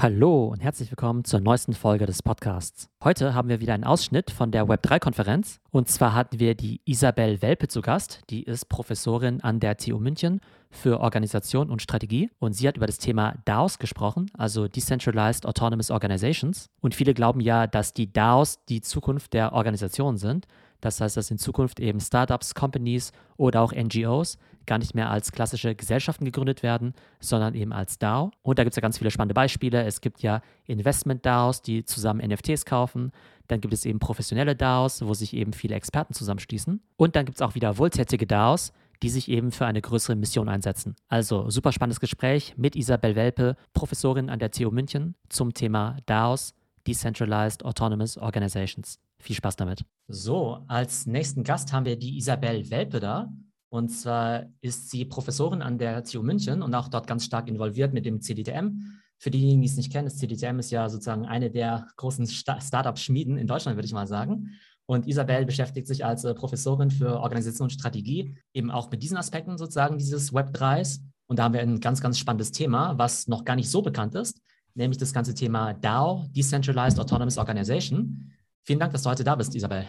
Hallo und herzlich willkommen zur neuesten Folge des Podcasts. Heute haben wir wieder einen Ausschnitt von der Web3-Konferenz. Und zwar hatten wir die Isabel Welpe zu Gast. Die ist Professorin an der TU München für Organisation und Strategie. Und sie hat über das Thema DAOs gesprochen, also Decentralized Autonomous Organizations. Und viele glauben ja, dass die DAOs die Zukunft der Organisation sind. Das heißt, dass in Zukunft eben Startups, Companies oder auch NGOs gar nicht mehr als klassische Gesellschaften gegründet werden, sondern eben als DAO. Und da gibt es ja ganz viele spannende Beispiele. Es gibt ja Investment-DAOs, die zusammen NFTs kaufen. Dann gibt es eben professionelle DAOs, wo sich eben viele Experten zusammenschließen. Und dann gibt es auch wieder wohltätige DAOs, die sich eben für eine größere Mission einsetzen. Also super spannendes Gespräch mit Isabel Welpe, Professorin an der TU München zum Thema DAOs, Decentralized Autonomous Organizations. Viel Spaß damit. So, als nächsten Gast haben wir die Isabel Welpe da. Und zwar ist sie Professorin an der TU München und auch dort ganz stark involviert mit dem CDTM. Für diejenigen, die es nicht kennen, das CDTM ist ja sozusagen eine der großen Startup-Schmieden in Deutschland, würde ich mal sagen. Und Isabel beschäftigt sich als äh, Professorin für Organisation und Strategie eben auch mit diesen Aspekten sozusagen dieses Web3s. Und da haben wir ein ganz, ganz spannendes Thema, was noch gar nicht so bekannt ist, nämlich das ganze Thema DAO, Decentralized Autonomous Organization. Vielen Dank, dass du heute da bist, Isabel.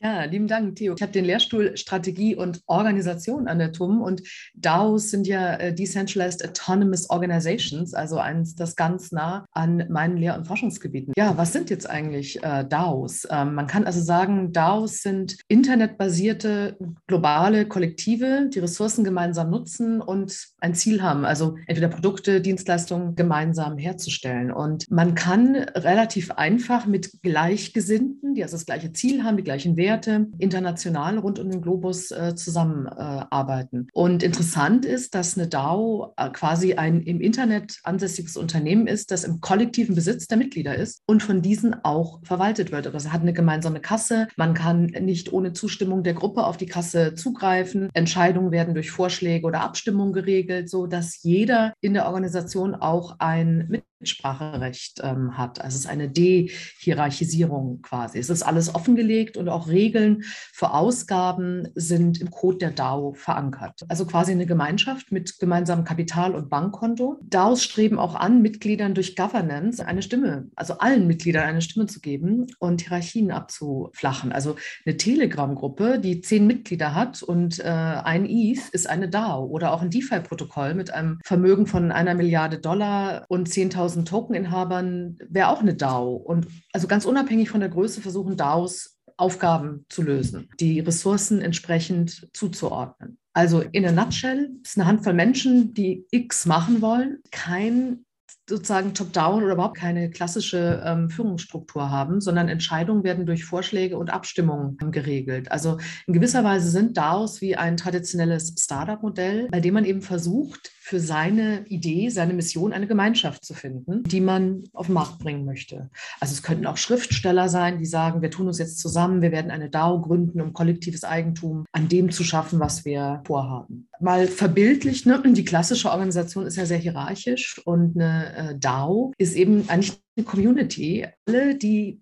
Ja, lieben Dank, Theo. Ich habe den Lehrstuhl Strategie und Organisation an der TUM und DAOs sind ja äh, Decentralized Autonomous Organizations, also eins, das ganz nah an meinen Lehr- und Forschungsgebieten. Ja, was sind jetzt eigentlich äh, DAOs? Ähm, man kann also sagen, DAOs sind internetbasierte globale Kollektive, die Ressourcen gemeinsam nutzen und ein Ziel haben, also entweder Produkte, Dienstleistungen gemeinsam herzustellen. Und man kann relativ einfach mit Gleichgesinnten, die also das gleiche Ziel haben, die gleichen Werte, Werte international rund um den Globus äh, zusammenarbeiten. Und interessant ist, dass eine DAO äh, quasi ein im Internet ansässiges Unternehmen ist, das im kollektiven Besitz der Mitglieder ist und von diesen auch verwaltet wird. Also hat eine gemeinsame Kasse. Man kann nicht ohne Zustimmung der Gruppe auf die Kasse zugreifen. Entscheidungen werden durch Vorschläge oder Abstimmung geregelt, so dass jeder in der Organisation auch ein Mitspracherecht ähm, hat. Also es ist eine Dehierarchisierung quasi. Es ist alles offengelegt und auch Regeln für Ausgaben sind im Code der DAO verankert. Also quasi eine Gemeinschaft mit gemeinsamem Kapital und Bankkonto. DAOs streben auch an, Mitgliedern durch Governance eine Stimme, also allen Mitgliedern eine Stimme zu geben und Hierarchien abzuflachen. Also eine Telegram-Gruppe, die zehn Mitglieder hat und äh, ein ETH ist eine DAO oder auch ein DeFi-Protokoll mit einem Vermögen von einer Milliarde Dollar und 10.000 10.000 Tokeninhabern wäre auch eine DAO. Und also ganz unabhängig von der Größe versuchen DAOs Aufgaben zu lösen, die Ressourcen entsprechend zuzuordnen. Also in a nutshell ist eine Handvoll Menschen, die X machen wollen, kein sozusagen top-down oder überhaupt keine klassische ähm, Führungsstruktur haben, sondern Entscheidungen werden durch Vorschläge und Abstimmungen geregelt. Also in gewisser Weise sind DAOs wie ein traditionelles Startup-Modell, bei dem man eben versucht, für seine Idee, seine Mission eine Gemeinschaft zu finden, die man auf den Markt bringen möchte. Also es könnten auch Schriftsteller sein, die sagen, wir tun uns jetzt zusammen, wir werden eine DAO gründen, um kollektives Eigentum an dem zu schaffen, was wir vorhaben. Mal verbildlich, ne? die klassische Organisation ist ja sehr hierarchisch und eine äh, DAO ist eben eigentlich eine Community. Alle, die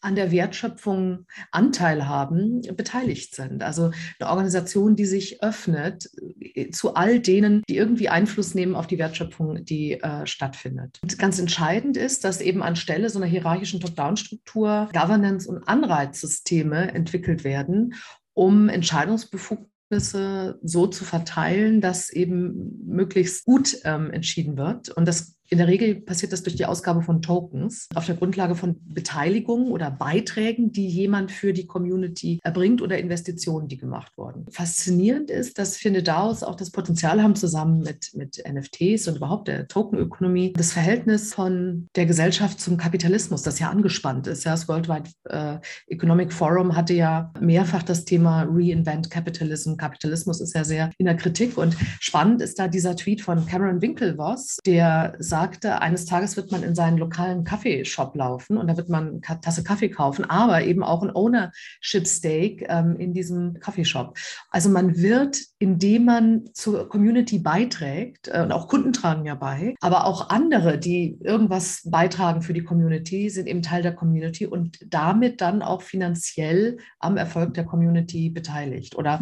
an der Wertschöpfung Anteil haben, beteiligt sind. Also eine Organisation, die sich öffnet äh, zu all denen, die irgendwie Einfluss nehmen auf die Wertschöpfung, die äh, stattfindet. Und ganz entscheidend ist, dass eben anstelle so einer hierarchischen Top-Down-Struktur Governance- und Anreizsysteme entwickelt werden, um Entscheidungsbefugnisse so zu verteilen, dass eben möglichst gut ähm, entschieden wird. Und das in der Regel passiert das durch die Ausgabe von Tokens auf der Grundlage von Beteiligungen oder Beiträgen, die jemand für die Community erbringt oder Investitionen, die gemacht wurden. Faszinierend ist, dass viele DAOs auch das Potenzial haben, zusammen mit, mit NFTs und überhaupt der Tokenökonomie, das Verhältnis von der Gesellschaft zum Kapitalismus, das ja angespannt ist. Das World Wide äh, Economic Forum hatte ja mehrfach das Thema Reinvent Capitalism. Kapitalismus ist ja sehr in der Kritik und spannend ist da dieser Tweet von Cameron Winklevoss, der sagt, sagte, eines Tages wird man in seinen lokalen Kaffeeshop laufen und da wird man eine Tasse Kaffee kaufen, aber eben auch ein Ownership Stake ähm, in diesem Kaffeeshop. Also man wird, indem man zur Community beiträgt, äh, und auch Kunden tragen ja bei, aber auch andere, die irgendwas beitragen für die Community, sind eben Teil der Community und damit dann auch finanziell am Erfolg der Community beteiligt. Oder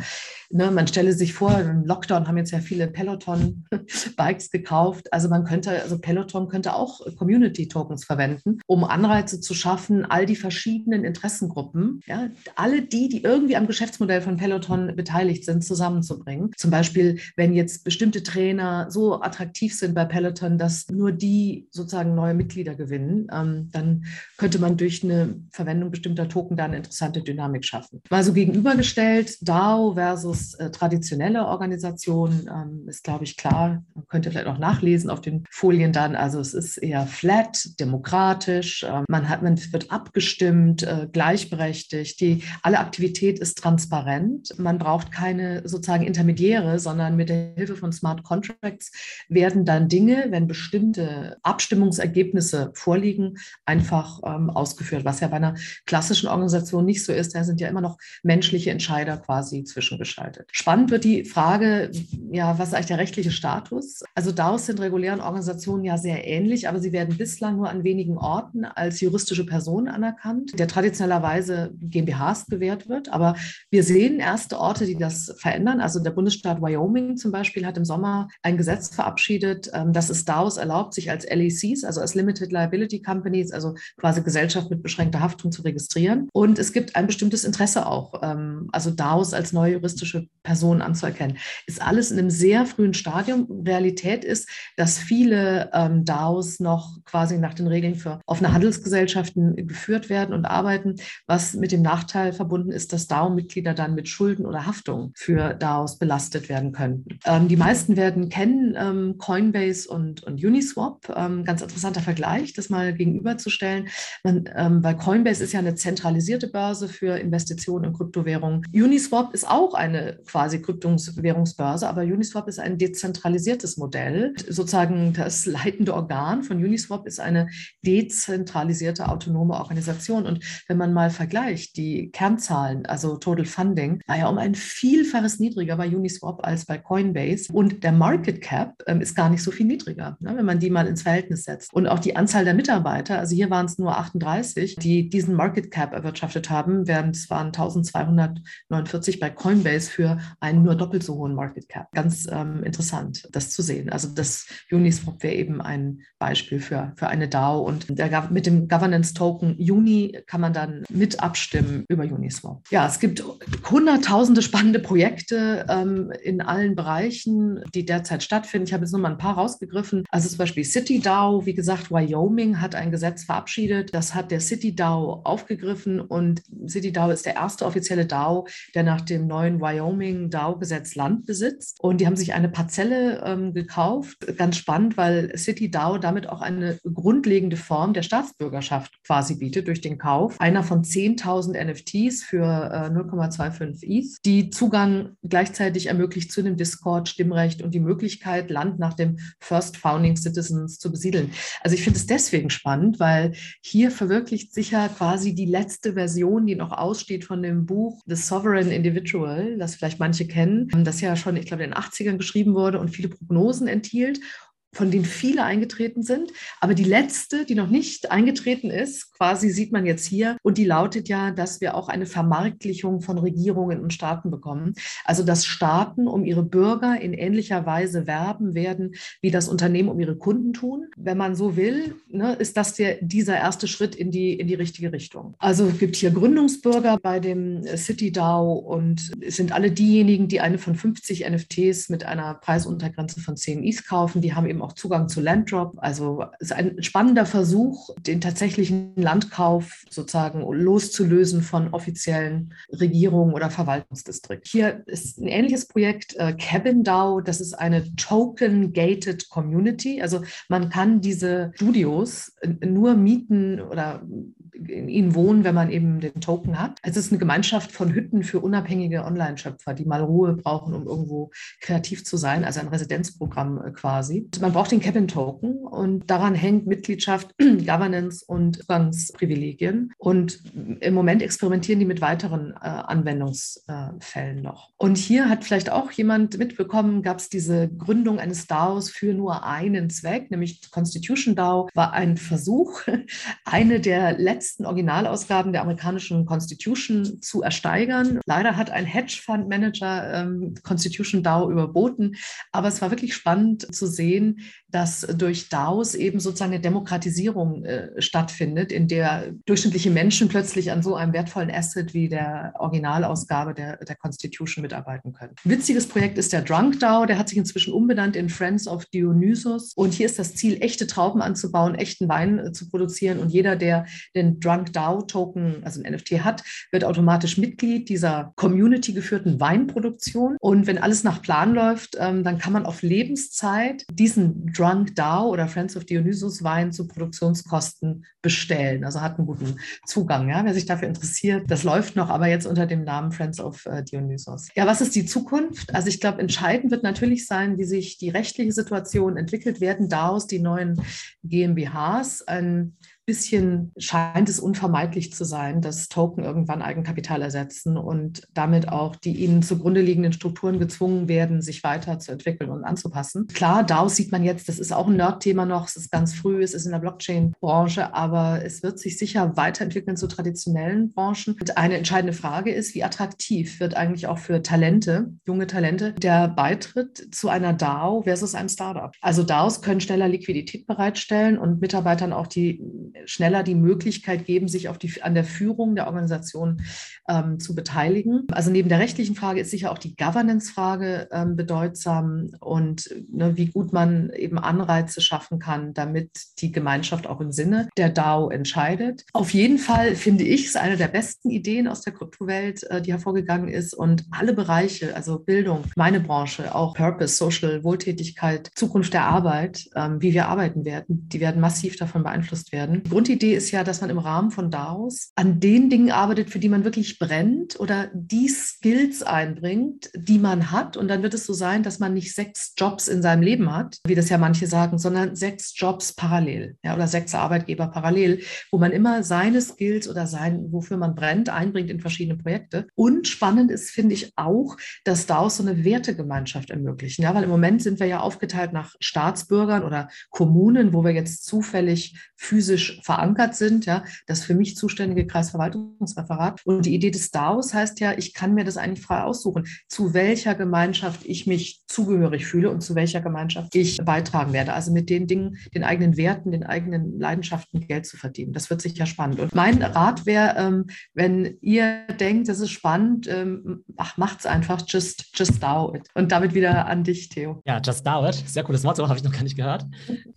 ne, man stelle sich vor, im Lockdown haben jetzt ja viele Peloton-Bikes gekauft. Also man könnte, also Peloton könnte auch Community Tokens verwenden, um Anreize zu schaffen, all die verschiedenen Interessengruppen, ja, alle die, die irgendwie am Geschäftsmodell von Peloton beteiligt sind, zusammenzubringen. Zum Beispiel, wenn jetzt bestimmte Trainer so attraktiv sind bei Peloton, dass nur die sozusagen neue Mitglieder gewinnen, ähm, dann könnte man durch eine Verwendung bestimmter Token da eine interessante Dynamik schaffen. Mal so gegenübergestellt, DAO versus äh, traditionelle Organisation ähm, ist, glaube ich, klar. Man könnte vielleicht auch nachlesen auf den Folien dann. Also es ist eher flat, demokratisch. Äh, man hat, man wird abgestimmt, äh, gleichberechtigt. Die, alle Aktivität ist transparent. Man braucht keine sozusagen Intermediäre, sondern mit der Hilfe von Smart Contracts werden dann Dinge, wenn bestimmte Abstimmungsergebnisse vorliegen, einfach ähm, ausgeführt, was ja bei einer klassischen Organisation nicht so ist. Da sind ja immer noch menschliche Entscheider quasi zwischengeschaltet. Spannend wird die Frage, ja, was ist eigentlich der rechtliche Status? Also DAOs sind regulären Organisationen ja sehr ähnlich, aber sie werden bislang nur an wenigen Orten als juristische Personen anerkannt, der traditionellerweise GmbHs gewährt wird. Aber wir sehen erste Orte, die das verändern. Also der Bundesstaat Wyoming zum Beispiel hat im Sommer ein Gesetz verabschiedet, ähm, das es DAOs erlaubt, sich als LECs, also als Limited Liability Companies, also quasi Gesellschaft mit beschränkter Haftung zu registrieren. Und es gibt ein bestimmtes Interesse auch, ähm, also DAOs als neue juristische Personen anzuerkennen. Ist alles in einem sehr frühen Stadium. Realität ist, dass viele ähm, DAOs noch quasi nach den Regeln für offene Handelsgesellschaften geführt werden und arbeiten, was mit dem Nachteil verbunden ist, dass DAO-Mitglieder dann mit Schulden oder Haftung für DAOs belastet werden könnten. Ähm, die meisten werden kennen ähm, Coinbase und, und Uniswap. Ähm, ganz interessanter Vergleich, das mal gegenüberzustellen. Man, ähm, weil Coinbase ist ja eine zentralisierte Börse für Investitionen in Kryptowährungen. Uniswap ist auch eine quasi Kryptowährungsbörse, aber Uniswap ist ein dezentralisiertes Modell. Sozusagen das leitende Organ von Uniswap ist eine dezentralisierte autonome Organisation. Und wenn man mal vergleicht, die Kernzahlen, also Total Funding, war ja um ein Vielfaches niedriger bei Uniswap als bei Coinbase. Und der Market Cap ähm, ist gar nicht so viel niedriger, ne, wenn man die mal ins Verhältnis setzt. Und auch die Anzahl der Mitarbeiter, also hier waren es nur 38, die diesen Market Cap erwirtschaftet haben, während es waren 1249 bei Coinbase für einen nur doppelt so hohen Market Cap. Ganz ähm, interessant, das zu sehen. Also das Uniswap wäre eben ein Beispiel für, für eine DAO und der, mit dem Governance Token Uni kann man dann mit abstimmen über Uniswap. Ja, es gibt hunderttausende spannende Projekte ähm, in allen Bereichen, die derzeit stattfinden. Ich habe jetzt nur mal ein paar rausgegriffen. Also zum Beispiel City DAO, wie gesagt, Wyoming hat ein Gesetz verabschiedet. Das hat der City DAO aufgegriffen und City DAO ist der erste offizielle DAO, der nach dem neuen Wyoming DAO-Gesetz Land besitzt. Und die haben sich eine Parzelle ähm, gekauft. Ganz spannend, weil City DAO damit auch eine grundlegende Form der Staatsbürgerschaft quasi bietet durch den Kauf einer von 10.000 NFTs für äh, 0,25 ETH, die Zugang gleichzeitig ermöglicht zu einem Discord, Stimmrecht und die Möglichkeit, Land nach dem First Founding Citizens zu besiedeln. Also ich finde es deswegen spannend, weil hier verwirklicht sich ja quasi die letzte Version, die noch aussteht von dem Buch The Sovereign Individual, das vielleicht manche kennen, das ja schon, ich glaube, in den 80ern geschrieben wurde und viele Prognosen enthielt von denen viele eingetreten sind. Aber die letzte, die noch nicht eingetreten ist, quasi sieht man jetzt hier, und die lautet ja, dass wir auch eine Vermarktlichung von Regierungen und Staaten bekommen. Also dass Staaten um ihre Bürger in ähnlicher Weise werben werden, wie das Unternehmen um ihre Kunden tun. Wenn man so will, ne, ist das der, dieser erste Schritt in die, in die richtige Richtung. Also es gibt hier Gründungsbürger bei dem City DAO und es sind alle diejenigen, die eine von 50 NFTs mit einer Preisuntergrenze von 10 ETH kaufen. Die haben eben auch Zugang zu Landdrop. Also es ist ein spannender Versuch, den tatsächlichen Landkauf sozusagen loszulösen von offiziellen Regierungen oder Verwaltungsdistrikten. Hier ist ein ähnliches Projekt, äh, Cabin DAO. Das ist eine Token-Gated Community. Also man kann diese Studios nur mieten oder in ihnen wohnen, wenn man eben den Token hat. Es ist eine Gemeinschaft von Hütten für unabhängige Online-Schöpfer, die mal Ruhe brauchen, um irgendwo kreativ zu sein, also ein Residenzprogramm äh, quasi. Man braucht den Cabin-Token und daran hängt Mitgliedschaft, Governance und Zugangsprivilegien. Und im Moment experimentieren die mit weiteren äh, Anwendungsfällen noch. Und hier hat vielleicht auch jemand mitbekommen, gab es diese Gründung eines DAOs für nur einen Zweck, nämlich Constitution DAO war ein Versuch, eine der letzten letzten Originalausgaben der amerikanischen Constitution zu ersteigern. Leider hat ein Hedgefondsmanager ähm, Constitution DAO überboten, aber es war wirklich spannend zu sehen, dass durch DAOs eben sozusagen eine Demokratisierung äh, stattfindet, in der durchschnittliche Menschen plötzlich an so einem wertvollen Asset wie der Originalausgabe der, der Constitution mitarbeiten können. Witziges Projekt ist der Drunk DAO, der hat sich inzwischen umbenannt in Friends of Dionysos. Und hier ist das Ziel, echte Trauben anzubauen, echten Wein äh, zu produzieren. Und jeder, der den Drunk DAO Token, also ein NFT hat, wird automatisch Mitglied dieser Community geführten Weinproduktion. Und wenn alles nach Plan läuft, ähm, dann kann man auf Lebenszeit diesen Drunk DAO oder Friends of Dionysos Wein zu Produktionskosten bestellen. Also hat einen guten Zugang, ja, wer sich dafür interessiert. Das läuft noch, aber jetzt unter dem Namen Friends of äh, Dionysos. Ja, was ist die Zukunft? Also ich glaube, entscheidend wird natürlich sein, wie sich die rechtliche Situation entwickelt werden. DAOs, die neuen GmbHs, ein bisschen scheint es unvermeidlich zu sein, dass Token irgendwann Eigenkapital ersetzen und damit auch die ihnen zugrunde liegenden Strukturen gezwungen werden, sich weiterzuentwickeln und anzupassen. Klar, DAOs sieht man jetzt, das ist auch ein Nerd-Thema noch, es ist ganz früh, es ist in der Blockchain-Branche, aber es wird sich sicher weiterentwickeln zu traditionellen Branchen. Und eine entscheidende Frage ist, wie attraktiv wird eigentlich auch für Talente, junge Talente, der Beitritt zu einer DAO versus einem Startup? Also DAOs können schneller Liquidität bereitstellen und Mitarbeitern auch die schneller die Möglichkeit geben, sich auf die, an der Führung der Organisation ähm, zu beteiligen. Also neben der rechtlichen Frage ist sicher auch die Governance-Frage ähm, bedeutsam und ne, wie gut man eben Anreize schaffen kann, damit die Gemeinschaft auch im Sinne der DAO entscheidet. Auf jeden Fall finde ich es eine der besten Ideen aus der Kryptowelt, äh, die hervorgegangen ist und alle Bereiche, also Bildung, meine Branche, auch Purpose, Social, Wohltätigkeit, Zukunft der Arbeit, ähm, wie wir arbeiten werden, die werden massiv davon beeinflusst werden. Grundidee ist ja, dass man im Rahmen von DAOs an den Dingen arbeitet, für die man wirklich brennt oder die Skills einbringt, die man hat. Und dann wird es so sein, dass man nicht sechs Jobs in seinem Leben hat, wie das ja manche sagen, sondern sechs Jobs parallel ja, oder sechs Arbeitgeber parallel, wo man immer seine Skills oder sein, wofür man brennt, einbringt in verschiedene Projekte. Und spannend ist, finde ich auch, dass DAOs so eine Wertegemeinschaft ermöglichen. Ja, weil im Moment sind wir ja aufgeteilt nach Staatsbürgern oder Kommunen, wo wir jetzt zufällig physisch verankert sind, ja, das für mich zuständige Kreisverwaltungsreferat. Und die Idee des DAOs heißt ja, ich kann mir das eigentlich frei aussuchen, zu welcher Gemeinschaft ich mich zugehörig fühle und zu welcher Gemeinschaft ich beitragen werde. Also mit den Dingen, den eigenen Werten, den eigenen Leidenschaften Geld zu verdienen. Das wird sicher spannend. Und mein Rat wäre, ähm, wenn ihr denkt, das ist spannend, ähm, ach, macht's einfach, just, just DAO it. Und damit wieder an dich, Theo. Ja, just DAO it. Sehr cooles Motto, habe ich noch gar nicht gehört.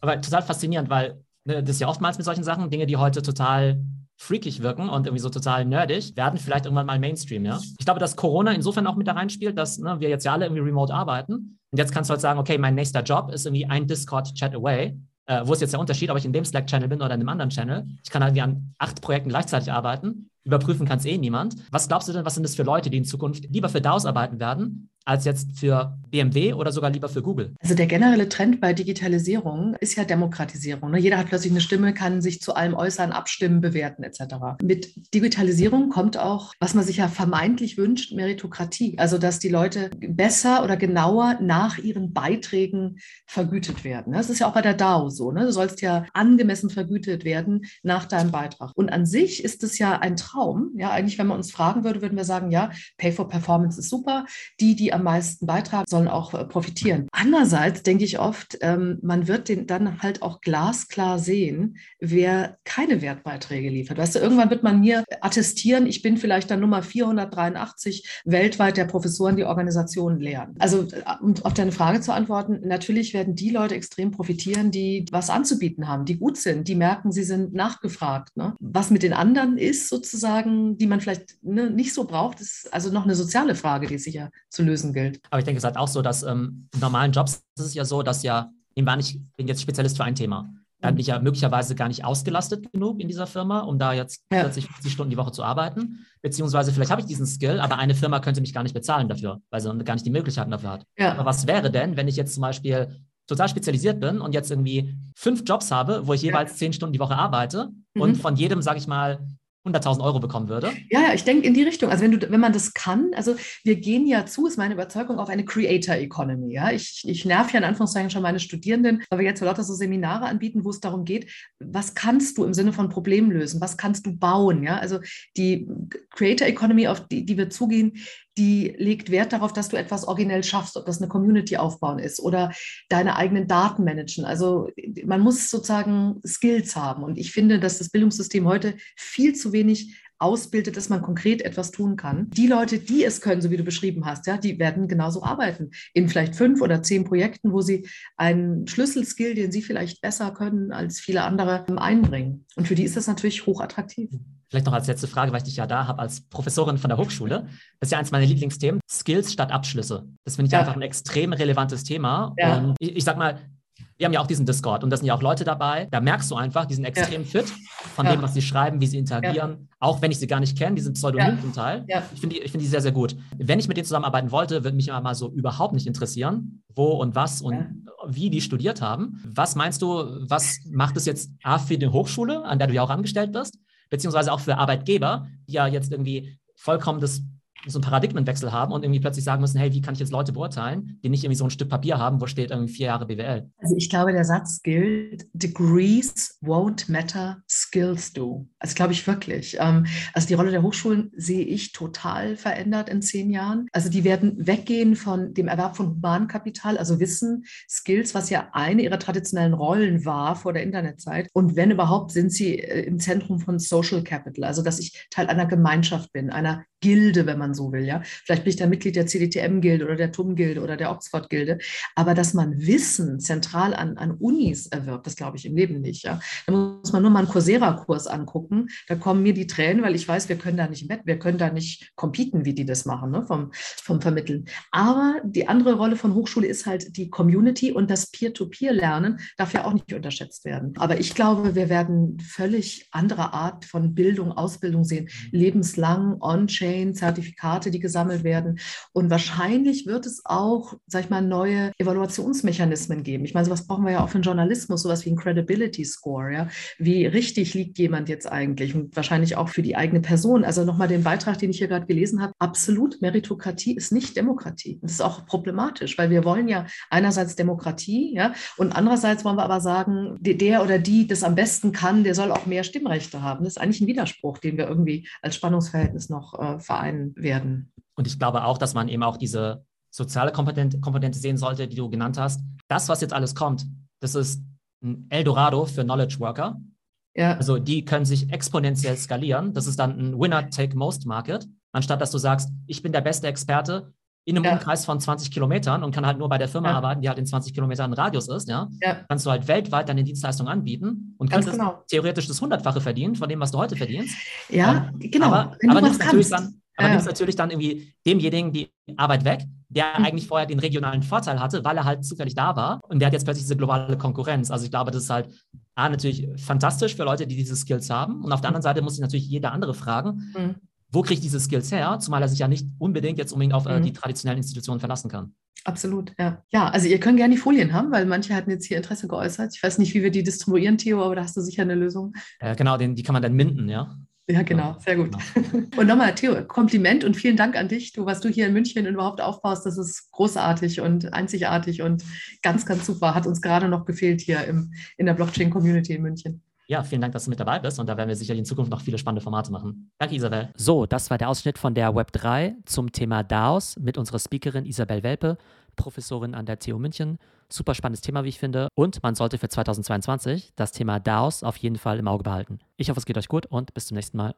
Aber total faszinierend, weil Ne, das ist ja oftmals mit solchen Sachen, Dinge, die heute total freakig wirken und irgendwie so total nerdig, werden vielleicht irgendwann mal Mainstream, ja. Ich glaube, dass Corona insofern auch mit da reinspielt, dass ne, wir jetzt ja alle irgendwie remote arbeiten. Und jetzt kannst du halt sagen, okay, mein nächster Job ist irgendwie ein Discord-Chat away. Äh, wo ist jetzt der Unterschied, ob ich in dem Slack-Channel bin oder in einem anderen Channel? Ich kann halt irgendwie an acht Projekten gleichzeitig arbeiten. Überprüfen kann es eh niemand. Was glaubst du denn, was sind das für Leute, die in Zukunft lieber für DAOs arbeiten werden, als jetzt für BMW oder sogar lieber für Google? Also der generelle Trend bei Digitalisierung ist ja Demokratisierung. Ne? Jeder hat plötzlich eine Stimme, kann sich zu allem äußern, abstimmen, bewerten etc. Mit Digitalisierung kommt auch, was man sich ja vermeintlich wünscht, Meritokratie. Also dass die Leute besser oder genauer nach ihren Beiträgen vergütet werden. Das ist ja auch bei der DAO so. Ne? Du sollst ja angemessen vergütet werden nach deinem Beitrag. Und an sich ist es ja ein Traum. Ja, eigentlich, wenn man uns fragen würde, würden wir sagen, ja, Pay for Performance ist super. Die, die am meisten beitragen, sollen auch äh, profitieren. Andererseits denke ich oft, ähm, man wird den dann halt auch glasklar sehen, wer keine Wertbeiträge liefert. Weißt du, irgendwann wird man mir attestieren, ich bin vielleicht dann Nummer 483 weltweit der Professoren, die Organisationen lehren. Also, äh, um auf deine Frage zu antworten, natürlich werden die Leute extrem profitieren, die was anzubieten haben, die gut sind, die merken, sie sind nachgefragt. Ne? Was mit den anderen ist, sozusagen, die man vielleicht ne, nicht so braucht, ist also noch eine soziale Frage, die sicher zu lösen Gilt. Aber ich denke, es ist halt auch so, dass ähm, in normalen Jobs ist es ja so, dass ja, ich war nicht, bin jetzt Spezialist für ein Thema. Dann bin ich ja möglicherweise gar nicht ausgelastet genug in dieser Firma, um da jetzt ja. 40, 50 Stunden die Woche zu arbeiten. Beziehungsweise vielleicht habe ich diesen Skill, aber eine Firma könnte mich gar nicht bezahlen dafür, weil sie gar nicht die Möglichkeiten dafür hat. Ja. Aber was wäre denn, wenn ich jetzt zum Beispiel total spezialisiert bin und jetzt irgendwie fünf Jobs habe, wo ich jeweils zehn Stunden die Woche arbeite mhm. und von jedem, sage ich mal, 100.000 Euro bekommen würde. Ja, ich denke in die Richtung. Also wenn du, wenn man das kann, also wir gehen ja zu, ist meine Überzeugung, auf eine Creator Economy. Ja, ich, ich nerv ja in Anführungszeichen schon meine Studierenden, weil wir jetzt lauter so Seminare anbieten, wo es darum geht, was kannst du im Sinne von Problemen lösen? Was kannst du bauen? Ja, also die Creator Economy, auf die, die wir zugehen, die legt Wert darauf, dass du etwas originell schaffst, ob das eine Community aufbauen ist oder deine eigenen Daten managen. Also man muss sozusagen Skills haben. Und ich finde, dass das Bildungssystem heute viel zu wenig ausbildet, dass man konkret etwas tun kann. Die Leute, die es können, so wie du beschrieben hast, ja, die werden genauso arbeiten in vielleicht fünf oder zehn Projekten, wo sie einen Schlüsselskill, den sie vielleicht besser können als viele andere, einbringen. Und für die ist das natürlich hochattraktiv. Vielleicht noch als letzte Frage, weil ich dich ja da habe als Professorin von der Hochschule. Das ist ja eins meiner Lieblingsthemen. Skills statt Abschlüsse. Das finde ich ja. einfach ein extrem relevantes Thema. Ja. Und ich, ich sag mal, wir haben ja auch diesen Discord und da sind ja auch Leute dabei. Da merkst du einfach, die sind extrem ja. fit von ja. dem, was sie schreiben, wie sie interagieren. Ja. Auch wenn ich sie gar nicht kenne, die sind pseudonym zum Teil. Ich finde die, find die sehr, sehr gut. Wenn ich mit denen zusammenarbeiten wollte, würde mich immer mal so überhaupt nicht interessieren, wo und was und wie die studiert haben. Was meinst du, was macht es jetzt A für die Hochschule, an der du ja auch angestellt bist? beziehungsweise auch für Arbeitgeber, die ja jetzt irgendwie vollkommen das so einen Paradigmenwechsel haben und irgendwie plötzlich sagen müssen, hey, wie kann ich jetzt Leute beurteilen, die nicht irgendwie so ein Stück Papier haben, wo steht irgendwie vier Jahre BWL? Also ich glaube, der Satz gilt, degrees won't matter, skills do. Also glaube ich wirklich. Ähm, also die Rolle der Hochschulen sehe ich total verändert in zehn Jahren. Also die werden weggehen von dem Erwerb von Humankapital, also Wissen, Skills, was ja eine ihrer traditionellen Rollen war vor der Internetzeit. Und wenn überhaupt, sind sie äh, im Zentrum von Social Capital, also dass ich Teil einer Gemeinschaft bin, einer Gilde, wenn man so will. Ja? Vielleicht bin ich dann Mitglied der CDTM-Gilde oder der TUM-Gilde oder der Oxford-Gilde. Aber dass man Wissen zentral an, an Unis erwirbt, das glaube ich im Leben nicht. Ja? Da muss man nur mal einen Coursera-Kurs angucken. Da kommen mir die Tränen, weil ich weiß, wir können da nicht mit, wir können da nicht competen, wie die das machen, ne? vom, vom Vermitteln. Aber die andere Rolle von Hochschule ist halt die Community und das Peer-to-Peer-Lernen darf ja auch nicht unterschätzt werden. Aber ich glaube, wir werden völlig andere Art von Bildung, Ausbildung sehen, lebenslang, on-chain Blockchain, Zertifikate, die gesammelt werden. Und wahrscheinlich wird es auch, sag ich mal, neue Evaluationsmechanismen geben. Ich meine, sowas brauchen wir ja auch für den Journalismus, sowas wie ein Credibility Score. Ja? Wie richtig liegt jemand jetzt eigentlich? Und wahrscheinlich auch für die eigene Person. Also nochmal den Beitrag, den ich hier gerade gelesen habe. Absolut, Meritokratie ist nicht Demokratie. Das ist auch problematisch, weil wir wollen ja einerseits Demokratie, ja, und andererseits wollen wir aber sagen, der oder die das am besten kann, der soll auch mehr Stimmrechte haben. Das ist eigentlich ein Widerspruch, den wir irgendwie als Spannungsverhältnis noch äh, Verein werden. Und ich glaube auch, dass man eben auch diese soziale Komponente, Komponente sehen sollte, die du genannt hast. Das, was jetzt alles kommt, das ist ein Eldorado für Knowledge Worker. Ja. Also die können sich exponentiell skalieren. Das ist dann ein Winner-Take-Most-Market, anstatt dass du sagst, ich bin der beste Experte in einem ja. Umkreis von 20 Kilometern und kann halt nur bei der Firma ja. arbeiten, die halt in 20 Kilometern Radius ist, ja? ja, kannst du halt weltweit deine Dienstleistung anbieten und kannst genau. theoretisch das Hundertfache verdienen von dem, was du heute verdienst. Ja, ähm, genau. Aber, aber nimmst natürlich dann, aber nimmst natürlich dann irgendwie demjenigen die Arbeit weg, der mhm. eigentlich vorher den regionalen Vorteil hatte, weil er halt zufällig da war und der hat jetzt plötzlich diese globale Konkurrenz. Also ich glaube, das ist halt A, natürlich fantastisch für Leute, die diese Skills haben und auf der anderen Seite muss sich natürlich jeder andere fragen, mhm wo kriege ich diese Skills her, zumal er sich ja nicht unbedingt jetzt unbedingt auf äh, mhm. die traditionellen Institutionen verlassen kann. Absolut, ja. Ja, also ihr könnt gerne die Folien haben, weil manche hatten jetzt hier Interesse geäußert. Ich weiß nicht, wie wir die distribuieren, Theo, aber da hast du sicher eine Lösung. Äh, genau, den, die kann man dann minden, ja. Ja, genau, sehr gut. Genau. Und nochmal, Theo, Kompliment und vielen Dank an dich, du, was du hier in München überhaupt aufbaust. Das ist großartig und einzigartig und ganz, ganz super. Hat uns gerade noch gefehlt hier im, in der Blockchain-Community in München. Ja, vielen Dank, dass du mit dabei bist und da werden wir sicherlich in Zukunft noch viele spannende Formate machen. Danke, Isabel. So, das war der Ausschnitt von der Web 3 zum Thema DAOs mit unserer Speakerin Isabel Welpe, Professorin an der TU München. Super spannendes Thema, wie ich finde. Und man sollte für 2022 das Thema DAOs auf jeden Fall im Auge behalten. Ich hoffe, es geht euch gut und bis zum nächsten Mal.